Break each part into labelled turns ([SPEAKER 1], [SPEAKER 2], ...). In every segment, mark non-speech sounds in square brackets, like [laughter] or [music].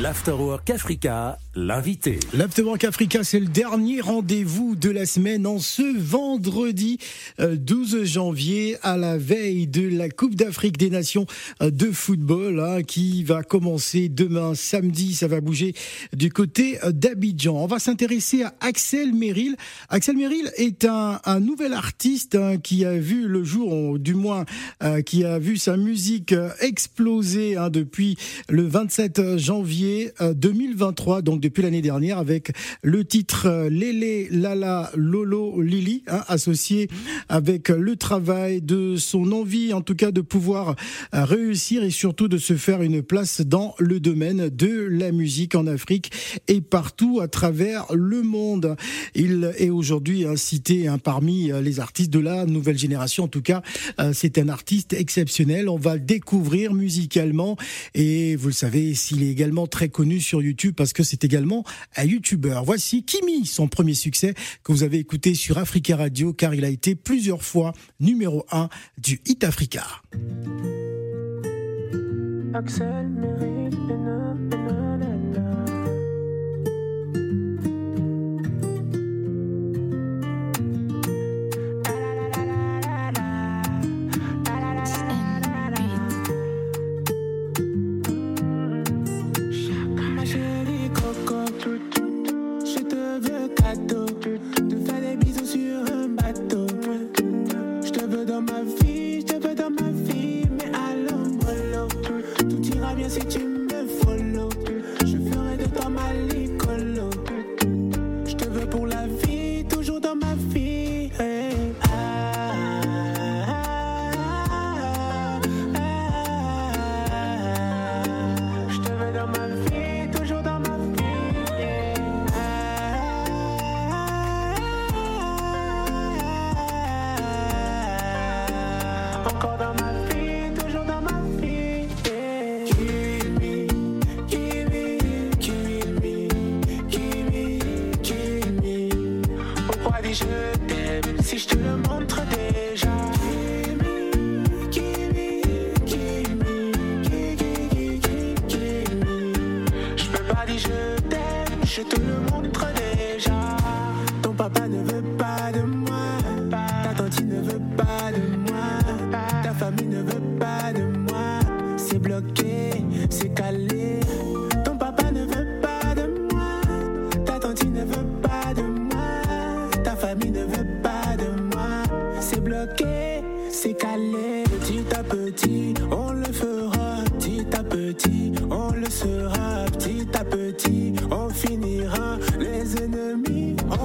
[SPEAKER 1] L'Afterwork Africa, l'invité.
[SPEAKER 2] L'Afterwork Africa, c'est le dernier rendez-vous de la semaine en ce vendredi 12 euh, janvier à la veille de la Coupe d'Afrique des Nations euh, de football hein, qui va commencer demain samedi. Ça va bouger du côté euh, d'Abidjan. On va s'intéresser à Axel Merrill. Axel Merrill est un, nouvel artiste hein, qui a vu le jour, du moins qui a vu sa musique exploser hein, depuis le 27 janvier 2023, euh, donc depuis l'année dernière, avec le titre euh, Lélé Lala Lolo Lili, hein, associé avec le travail de son envie, en tout cas, de pouvoir euh, réussir et surtout de se faire une place dans le domaine de la musique en Afrique et partout à travers le monde. Il est aujourd'hui cité hein, parmi les artistes de la nouvelle génération. En tout cas, c'est un artiste exceptionnel. On va le découvrir musicalement et vous le savez, s'il est également très connu sur YouTube parce que c'est également un YouTuber. Voici Kimi, son premier succès que vous avez écouté sur Africa Radio car il a été plusieurs fois numéro 1 du Hit Africa.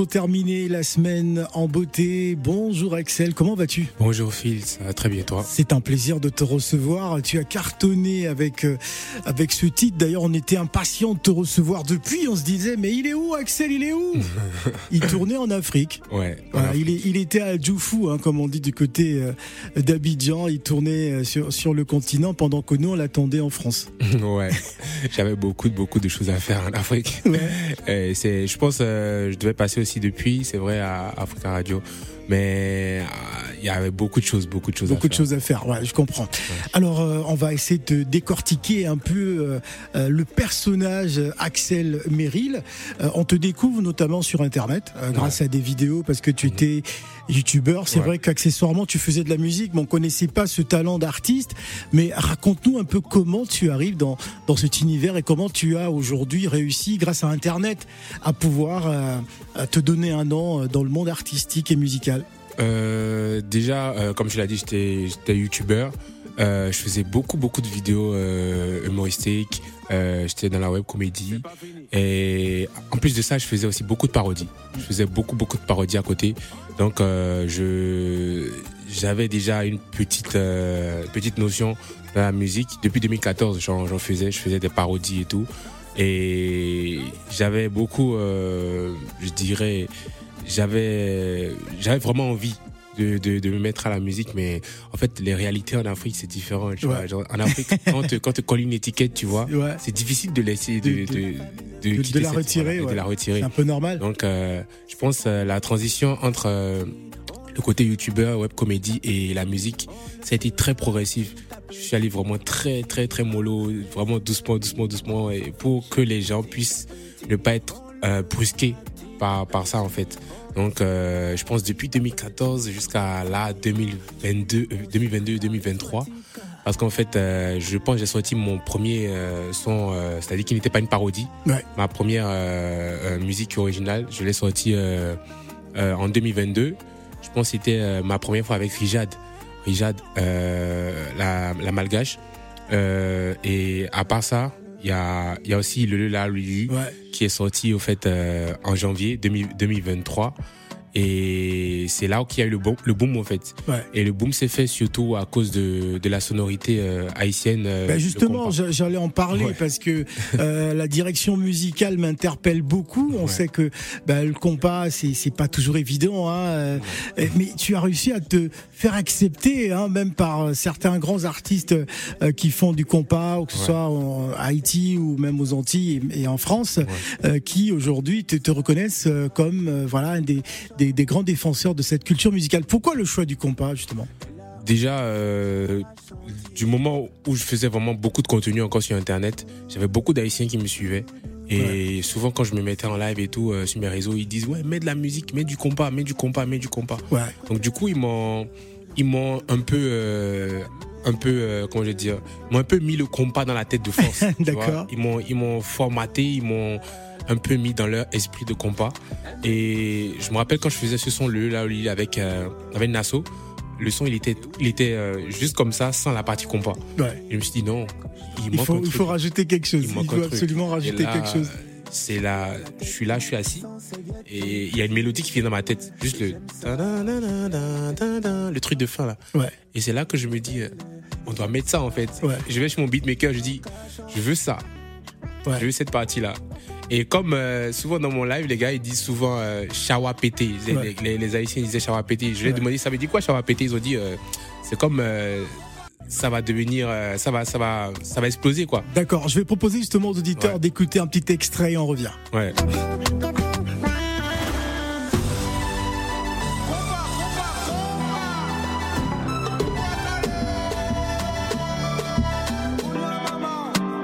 [SPEAKER 2] pour terminer la semaine en beauté. Bonjour Axel, comment vas-tu?
[SPEAKER 3] Bonjour Phil, ça va très bien toi?
[SPEAKER 2] C'est un plaisir de te recevoir. Tu as cartonné avec euh, avec ce titre. D'ailleurs, on était impatient de te recevoir depuis. On se disait mais il est où Axel? Il est où? [laughs] Il tournait en Afrique.
[SPEAKER 3] Ouais.
[SPEAKER 2] il, est, il était à Djoufou, hein, comme on dit du côté euh, d'Abidjan. Il tournait euh, sur sur le continent pendant que nous on l'attendait en France. [laughs]
[SPEAKER 3] ouais. J'avais beaucoup beaucoup de choses à faire en Afrique. Ouais. c'est, je pense euh, je devais passer aussi depuis, c'est vrai, à Africa Radio. Mais il y avait beaucoup de choses, beaucoup de choses
[SPEAKER 2] beaucoup
[SPEAKER 3] à
[SPEAKER 2] de choses à faire. Ouais, je comprends. Alors, euh, on va essayer de décortiquer un peu le personnage Axel Merrill. on te découvre notamment sur Internet grâce à des vidéos parce que tu mhm. étais youtubeur. C'est vrai qu'accessoirement tu faisais de la musique, mais on connaissait pas ce talent d'artiste. Mais raconte-nous un peu comment tu arrives dans dans cet univers et comment tu as aujourd'hui réussi grâce à Internet à pouvoir euh, te donner un nom dans le monde artistique et musical.
[SPEAKER 3] Euh, déjà, euh, comme tu l'as dit, j'étais youtubeur. je faisais beaucoup beaucoup de vidéos humoristiques. j'étais dans la web comédie et en plus de ça, je faisais aussi beaucoup de parodies. Je faisais beaucoup beaucoup de parodies à côté. Donc euh, je j'avais déjà une petite euh, petite notion de la musique depuis 2014. J'en faisais, je faisais des parodies et tout. Et j'avais beaucoup, euh, je dirais, j'avais j'avais vraiment envie de, de, de me mettre à la musique, mais en fait, les réalités en Afrique, c'est différent. Tu vois. Genre, en Afrique, quand te, quand te colle une étiquette, tu vois,
[SPEAKER 2] Ouais.
[SPEAKER 3] c'est difficile de laisser de,
[SPEAKER 2] la
[SPEAKER 3] cette-
[SPEAKER 2] retirer,
[SPEAKER 3] voilà, et
[SPEAKER 2] ouais.
[SPEAKER 3] de la retirer.
[SPEAKER 2] C'est un peu normal.
[SPEAKER 3] Donc, euh, je pense euh, la transition entre euh, le côté youtubeur, web comédie et la musique, ça a été très progressif. Je suis allé vraiment très, très, très mollo, vraiment doucement, doucement, doucement, et pour que les gens puissent ne pas être euh, brusqués par, par ça, en fait. Donc, euh, je pense depuis 2014 jusqu'à là, 2022, euh, 2022, 2023. Parce qu'en fait, euh, je pense que j'ai sorti mon premier euh, son, euh, c'est-à-dire qu'il n'était pas une parodie.
[SPEAKER 2] Ouais.
[SPEAKER 3] Ma première euh, euh, musique originale, je l'ai sortie euh, euh, en 2022. Je pense que c'était euh, ma première fois avec Rijad. Rijad, euh, la, la malgache. Euh, et à part ça, il y a, il y a aussi le La Lili
[SPEAKER 2] Ouais.
[SPEAKER 3] qui est sorti au fait euh, en janvier 2000 2023. Et c'est là qu'il y a eu le boom, le boom en fait.
[SPEAKER 2] Ouais.
[SPEAKER 3] Et le boom s'est fait surtout à cause de, de la sonorité euh, haïtienne. euh,
[SPEAKER 2] Ben justement, j'allais en parler
[SPEAKER 3] Ouais.
[SPEAKER 2] parce que [laughs] euh, la direction musicale m'interpelle beaucoup. On
[SPEAKER 3] Ouais.
[SPEAKER 2] sait que ben, le compas, c'est pas toujours évident, hein, euh, mais tu as réussi à te faire accepter, hein, même par euh, certains grands artistes qui font du compas, que ce soit en Haïti ou même aux Antilles et, et en France, euh, qui aujourd'hui te, te reconnaissent comme voilà un des, des, des grands défenseurs de cette culture musicale. Pourquoi le choix du compas justement?
[SPEAKER 3] Déjà, euh, du moment où je faisais vraiment beaucoup de contenu encore sur Internet, j'avais beaucoup d'Haïtiens qui me suivaient. Et souvent, quand je me mettais en live et tout euh, sur mes réseaux, ils disent Ouais, mets de la musique, mets du compas, mets du compas, mets du compas.
[SPEAKER 2] Ouais.
[SPEAKER 3] Donc, du coup, ils m'ont, ils m'ont un peu. euh, un peu, euh, comment je vais dire, m'ont un peu mis le compas dans la tête de force. [laughs]
[SPEAKER 2] D'accord.
[SPEAKER 3] Ils m'ont, ils m'ont formaté, ils m'ont un peu mis dans leur esprit de compas. Et je me rappelle quand je faisais ce son, le là, avec, euh, avec Nasso, le son, il était, il était euh, juste comme ça, sans la partie compas.
[SPEAKER 2] Ouais.
[SPEAKER 3] Et je me suis dit non, il,
[SPEAKER 2] Il
[SPEAKER 3] manque
[SPEAKER 2] faut,
[SPEAKER 3] un
[SPEAKER 2] il
[SPEAKER 3] truc.
[SPEAKER 2] faut rajouter quelque chose.
[SPEAKER 3] Il
[SPEAKER 2] Il, faut absolument rajouter
[SPEAKER 3] là,
[SPEAKER 2] quelque chose.
[SPEAKER 3] C'est là, je suis là, je suis assis, et il y a une mélodie qui vient dans ma tête, juste le le truc de fin là.
[SPEAKER 2] Ouais.
[SPEAKER 3] Et c'est là que je me dis, euh, on doit mettre ça en fait.
[SPEAKER 2] Ouais.
[SPEAKER 3] Je vais chez mon beatmaker, je dis, je veux ça,
[SPEAKER 2] Ouais.
[SPEAKER 3] je veux cette partie là. Et comme euh, souvent dans mon live, les gars ils disent souvent euh, chawa pété.
[SPEAKER 2] Ouais.
[SPEAKER 3] Les, les- les Haïtiens disaient chawa pété. Je leur ai demandé ça veut dire quoi chawa pété? Ils ont dit euh, c'est comme ça va devenir, euh, ça va, ça va, ça va exploser quoi.
[SPEAKER 2] D'accord, je vais proposer justement aux auditeurs
[SPEAKER 3] Ouais.
[SPEAKER 2] d'écouter un petit extrait et on revient.
[SPEAKER 3] Ouais.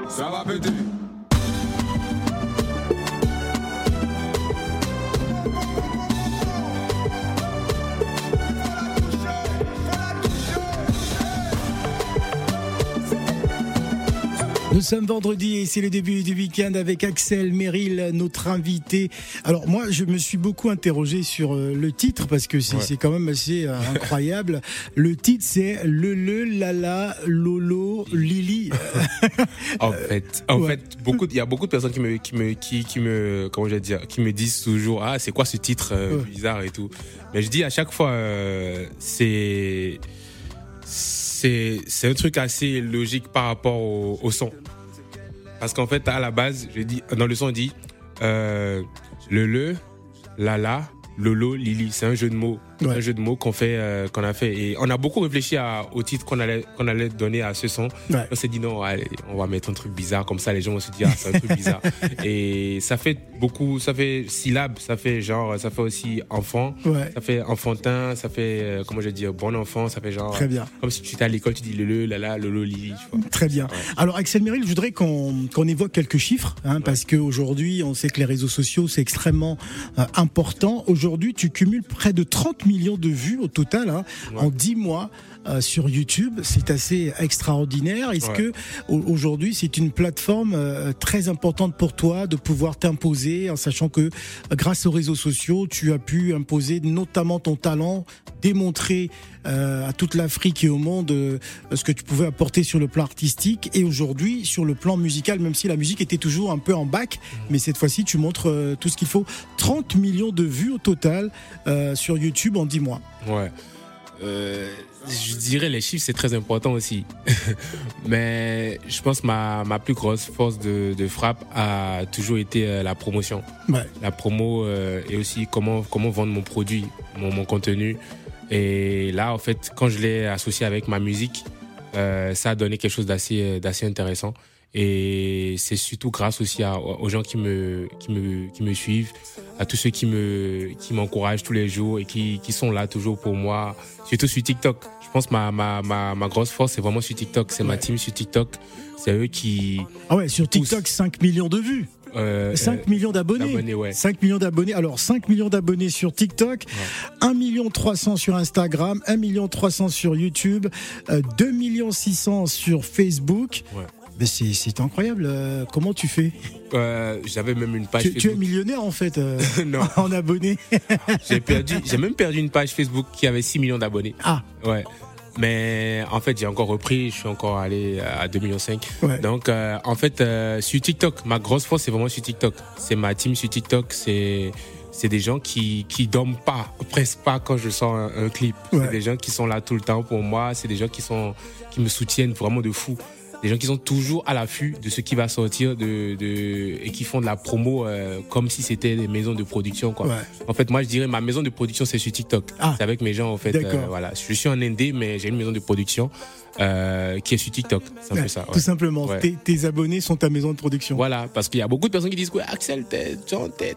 [SPEAKER 4] Ça va péter.
[SPEAKER 2] Nous sommes vendredi et c'est le début du week-end avec Axel Merrill, notre invité. Alors moi, je me suis beaucoup interrogé sur euh, le titre parce que c'est
[SPEAKER 3] Ouais.
[SPEAKER 2] quand même assez euh, incroyable. [laughs] Le titre, c'est Le Le Lala Lolo Lili. [laughs]
[SPEAKER 3] En fait, en
[SPEAKER 2] ouais.
[SPEAKER 3] fait, beaucoup, il y a beaucoup de personnes qui me, qui me, qui, qui me, comment je vais dire, qui me disent toujours, ah, c'est quoi ce titre euh, bizarre et tout. Mais je dis à chaque fois, euh, c'est, c'est, c'est un truc assez logique par rapport au, au son. Parce qu'en fait, à la base, je dis, dans le son, on dit, euh, le le, la la, lolo, lili. C'est un jeu de mots.
[SPEAKER 2] Ouais.
[SPEAKER 3] un jeu de mots qu'on fait, euh, qu'on a fait. Et on a beaucoup réfléchi à, au titre qu'on allait, qu'on allait donner à ce son.
[SPEAKER 2] Ouais.
[SPEAKER 3] On s'est dit non, allez, on va mettre un truc bizarre comme ça, les gens vont se dire ah, c'est un truc bizarre. [laughs] Et ça fait beaucoup, ça fait syllabes, ça fait genre, ça fait aussi enfant,
[SPEAKER 2] Ouais.
[SPEAKER 3] ça fait enfantin, ça fait euh, comment je vais dire bon enfant, ça fait genre
[SPEAKER 2] Très bien.
[SPEAKER 3] comme si tu étais à l'école, tu dis le le, la la, lili, tu vois.
[SPEAKER 2] Très bien. Alors Axel Merrill, je voudrais qu'on qu'on évoque quelques chiffres, hein, parce qu'aujourd'hui, on sait que les réseaux sociaux, c'est extrêmement euh, important. Aujourd'hui, tu cumules près de 30 millions de vues au total hein,
[SPEAKER 3] Ouais.
[SPEAKER 2] en 10 mois. euh, sur YouTube, c'est assez extraordinaire. Est-ce
[SPEAKER 3] Ouais.
[SPEAKER 2] que au- aujourd'hui c'est une plateforme euh, très importante pour toi de pouvoir t'imposer, en sachant que grâce aux réseaux sociaux, tu as pu imposer notamment ton talent, démontrer euh, à toute l'Afrique et au monde ce que tu pouvais apporter sur le plan artistique et aujourd'hui sur le plan musical, même si la musique était toujours un peu en bac, mais cette fois-ci tu montres tout ce qu'il faut. 30 millions de vues au total sur YouTube en 10 mois.
[SPEAKER 3] Ouais. Euh, je dirais les chiffres c'est très important aussi, [laughs] mais je pense que ma ma plus grosse force de, de frappe a toujours été euh, la promotion.
[SPEAKER 2] Ouais.
[SPEAKER 3] la promo euh, et aussi comment comment vendre mon produit, mon, mon contenu. Et là, en fait, quand je l'ai associé avec ma musique, euh, ça a donné quelque chose d'assez d'assez intéressant. Et c'est surtout grâce aussi à- aux gens qui me, qui, me, qui me suivent, à tous ceux qui me qui m'encouragent tous les jours et qui, qui sont là toujours pour moi, surtout sur TikTok. Je pense que ma, ma, ma, ma grosse force, c'est vraiment sur TikTok. C'est ma
[SPEAKER 2] Ouais.
[SPEAKER 3] team sur TikTok. C'est eux qui.
[SPEAKER 2] Ah ouais, sur TikTok, 5 millions de vues.
[SPEAKER 3] Euh,
[SPEAKER 2] 5
[SPEAKER 3] euh,
[SPEAKER 2] millions d'abonnés.
[SPEAKER 3] ouais.
[SPEAKER 2] 5 millions d'abonnés. Alors 5 millions d'abonnés sur TikTok, 1 million 300 sur Instagram, 1 million 300 sur YouTube, euh, 2 millions 600 sur Facebook.
[SPEAKER 3] Ouais.
[SPEAKER 2] Mais c'est incroyable. euh, comment tu fais?
[SPEAKER 3] Euh, J'avais même une page
[SPEAKER 2] tu, tu es
[SPEAKER 3] Facebook.
[SPEAKER 2] millionnaire en fait euh, [laughs]
[SPEAKER 3] non, [laughs]
[SPEAKER 2] en abonnés. [laughs]
[SPEAKER 3] j'ai perdu. J'ai même perdu une page Facebook qui avait 6 millions d'abonnés.
[SPEAKER 2] Ah
[SPEAKER 3] Ouais. Mais en fait, j'ai encore repris. Je suis encore allé à 2,5 millions.
[SPEAKER 2] ouais.
[SPEAKER 3] Donc, en fait, sur TikTok, ma grosse force, c'est vraiment sur TikTok. C'est ma team sur TikTok. C'est c'est des gens qui qui dorment pas, presque pas quand je sors un, un clip.
[SPEAKER 2] Ouais.
[SPEAKER 3] C'est des gens qui sont là tout le temps pour moi. C'est des gens qui sont qui me soutiennent vraiment de fou. Des gens qui sont toujours à l'affût de ce qui va sortir de, de et qui font de la promo euh, comme si c'était des maisons de production quoi.
[SPEAKER 2] Ouais.
[SPEAKER 3] En fait, moi, je dirais ma maison de production, c'est sur TikTok.
[SPEAKER 2] Ah.
[SPEAKER 3] C'est avec mes gens, en fait. Euh, voilà. Je suis un indé, mais j'ai une maison de production euh, qui est sur TikTok. C'est un
[SPEAKER 2] Ouais,
[SPEAKER 3] peu ça.
[SPEAKER 2] Tout simplement,
[SPEAKER 3] Ouais.
[SPEAKER 2] tes, tes abonnés sont ta maison de production.
[SPEAKER 3] Voilà, parce qu'il y a beaucoup de personnes qui disent ouais, Axel, t'es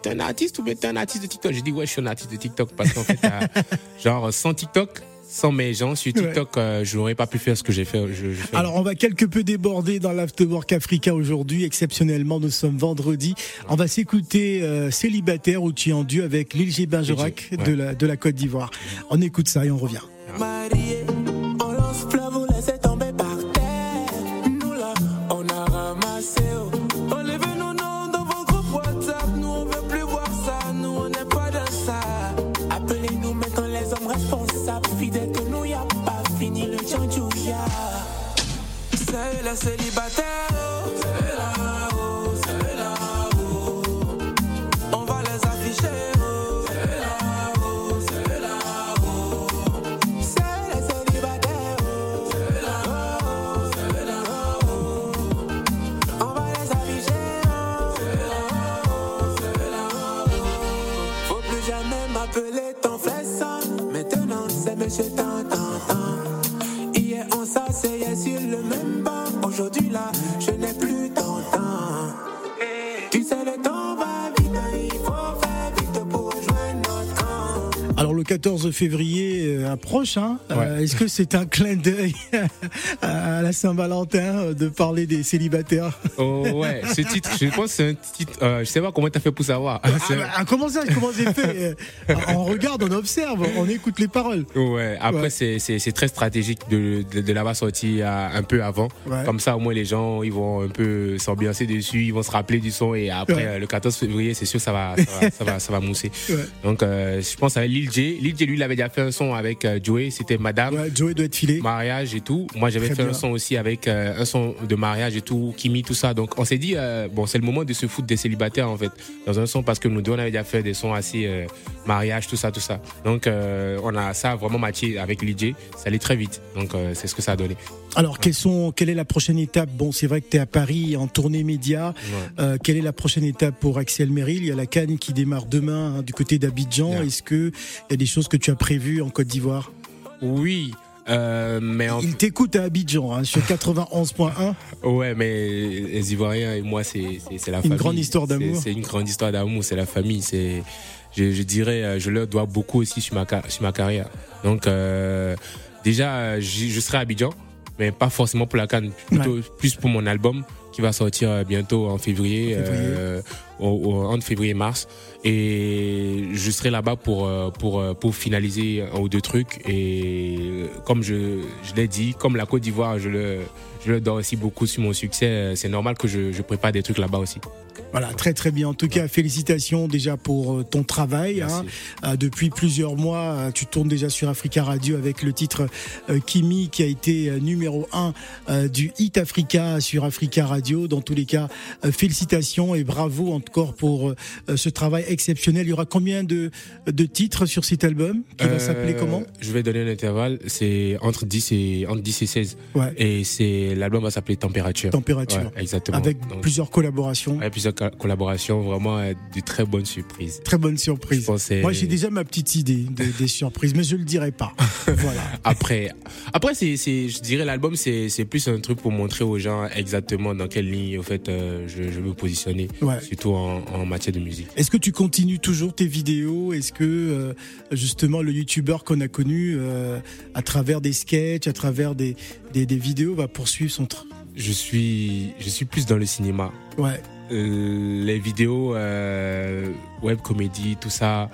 [SPEAKER 3] t'es un artiste ou t'es un artiste de TikTok? Je dis ouais, je suis un artiste de TikTok parce qu'en fait, [laughs] genre sans TikTok, sans mes gens sur
[SPEAKER 2] Ouais.
[SPEAKER 3] TikTok, euh, je n'aurais pas pu faire ce que j'ai fait. Je, je fais.
[SPEAKER 2] Alors on va quelque peu déborder dans l'Afterwork Africa aujourd'hui. Exceptionnellement, nous sommes vendredi. On va s'écouter euh, Célibataire où tu es en duo avec Lil G. Bergerac de,
[SPEAKER 3] ouais.
[SPEAKER 2] la, de la Côte d'Ivoire. On écoute ça et on revient.
[SPEAKER 5] Jamais m'appeler ton ça. Maintenant c'est monsieur Tantantan. Hier on s'asseyait sur le même banc. Aujourd'hui là,
[SPEAKER 2] 14 février euh, approche. Hein Euh, Est-ce que c'est un clin d'œil [laughs] à la Saint-Valentin euh, de parler des célibataires
[SPEAKER 3] Oh, ouais, ce titre, je pense que c'est un titre. euh, je sais pas comment t'as fait pour savoir.
[SPEAKER 2] ah, bah, ah, Comment ça Comment j'ai fait Euh, On regarde, on observe, on écoute les paroles.
[SPEAKER 3] Ouais, après
[SPEAKER 2] Ouais.
[SPEAKER 3] c'est très stratégique de de, de l'avoir sorti euh, un peu avant.
[SPEAKER 2] Ouais.
[SPEAKER 3] Comme ça au moins les gens ils vont un peu s'ambiancer dessus, ils vont se rappeler du son et après euh, le 14 février c'est sûr ça va ça va ça va, ça va mousser. Donc euh, je pense à Lil J. Lil J lui il avait déjà fait un son avec euh, Joey, c'était Madame.
[SPEAKER 2] Ouais, Joey doit être filé.
[SPEAKER 3] mariage et tout. Moi, j'avais fait
[SPEAKER 2] bien.
[SPEAKER 3] un son aussi avec euh, un son de mariage et tout, Kimi, tout ça. Donc, on s'est dit, euh, bon, c'est le moment de se foutre des célibataires, en fait, dans un son, parce que nous deux, on avait déjà fait des sons assez mariage, tout ça, tout ça. Donc, on a ça vraiment matché avec l'IJ. Ça allait très vite. Donc, c'est ce que ça a donné.
[SPEAKER 2] Alors, sont, quelle est la prochaine étape? Bon, c'est vrai que tu es à Paris en tournée média.
[SPEAKER 3] Ouais.
[SPEAKER 2] Euh, quelle est la prochaine étape pour Axel Merrill? Il y a la Cannes qui démarre demain hein, du côté d'Abidjan. Est-ce que il y a des choses que tu as prévues en Côte d'Ivoire
[SPEAKER 3] Oui. Euh, mais en
[SPEAKER 2] Il t'écoute à Abidjan hein, sur 91.1.
[SPEAKER 3] Ouais, mais les Ivoiriens et moi, c'est la
[SPEAKER 2] Une
[SPEAKER 3] famille.
[SPEAKER 2] grande histoire d'amour.
[SPEAKER 3] C'est une grande histoire d'amour, c'est la famille. C'est, je, je dirais, euh, je leur dois beaucoup aussi sur ma, ca- sur ma carrière. Donc, euh, déjà, je serai à Abidjan, mais pas forcément pour la canne, plutôt plus pour mon album qui va sortir bientôt en février,
[SPEAKER 2] En février.
[SPEAKER 3] euh, au, entre février et mars. Et je serai là-bas pour, euh, pour, euh, pour finaliser un ou deux trucs. Et euh, comme je, je l'ai dit, comme la Côte d'Ivoire, je le, je le dors aussi beaucoup sur mon succès. C'est normal que je, je prépare des trucs là-bas aussi.
[SPEAKER 2] Voilà, très très bien. En tout cas, félicitations déjà pour ton travail. Hein. Depuis plusieurs mois, tu tournes déjà sur Africa Radio avec le titre Kimi qui a été numéro 1 du Hit Africa sur Africa Radio. Dans tous les cas, félicitations et bravo pour euh, ce travail exceptionnel. Il y aura combien de, de titres sur cet album qui va
[SPEAKER 3] Euh,
[SPEAKER 2] s'appeler comment?
[SPEAKER 3] Je vais donner un intervalle. C'est entre 10 et, entre 10 et 16.
[SPEAKER 2] Ouais,
[SPEAKER 3] Et c'est, l'album va s'appeler Température.
[SPEAKER 2] température.
[SPEAKER 3] Ouais, exactement.
[SPEAKER 2] Avec
[SPEAKER 3] Donc,
[SPEAKER 2] plusieurs collaborations.
[SPEAKER 3] ouais, plusieurs collaborations, vraiment euh, de très bonnes surprises.
[SPEAKER 2] Très bonne surprise.
[SPEAKER 3] Je pense que c'est-
[SPEAKER 2] Moi, j'ai déjà ma petite idée de- des surprises, mais je le dirai pas. [laughs] voilà.
[SPEAKER 3] Après, après c'est, c'est, je dirais l'album, c'est, c'est plus un truc pour montrer aux gens exactement dans quelle ligne, au fait, euh, je, je veux me positionner,
[SPEAKER 2] Ouais.
[SPEAKER 3] surtout en, en matière de musique.
[SPEAKER 2] Est-ce que tu continues toujours tes vidéos? Est-ce que euh, justement le youtubeur qu'on a connu euh, à travers des sketchs, à travers des, des, des vidéos va poursuivre son tr-
[SPEAKER 3] Je suis, je suis plus dans le cinéma.
[SPEAKER 2] Ouais,
[SPEAKER 3] les vidéos, web comédie, tout ça,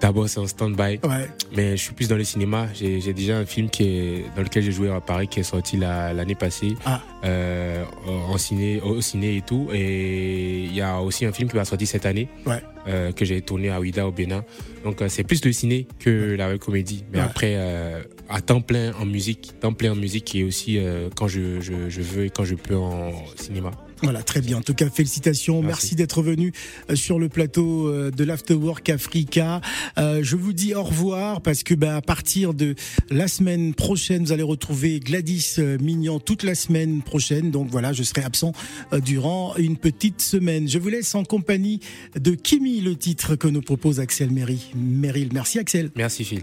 [SPEAKER 3] d'abord c'est en stand-by.
[SPEAKER 2] ouais,
[SPEAKER 3] Mais je suis plus dans le cinéma. J'ai déjà un film qui est, dans lequel j'ai joué à Paris qui est sorti la- l'année passée,
[SPEAKER 2] Ah.
[SPEAKER 3] euh, en ciné, au ciné et tout. Et il y a aussi un film qui va sortir cette année,
[SPEAKER 2] Ouais.
[SPEAKER 3] euh, que j'ai tourné à Ouida au Bénin. Donc euh, c'est plus le ciné que la comédie. Mais
[SPEAKER 2] Ouais.
[SPEAKER 3] après, euh, à temps plein en musique, temps plein en musique et aussi euh, quand je, je, je veux et quand je peux en cinéma.
[SPEAKER 2] Voilà, très bien. En tout cas, félicitations. Merci,
[SPEAKER 3] Merci.
[SPEAKER 2] d'être venu euh, sur le plateau euh, de l'Afterwork Africa. Euh, je vous dis au revoir parce que bah, à partir de la semaine prochaine, vous allez retrouver Gladys Mignon toute la semaine prochaine. Donc voilà, je serai absent euh, durant une petite semaine. Je vous laisse en compagnie de Kimi, le titre que nous propose Axel Mery. Meryl. Merci Axel.
[SPEAKER 3] Merci Phil.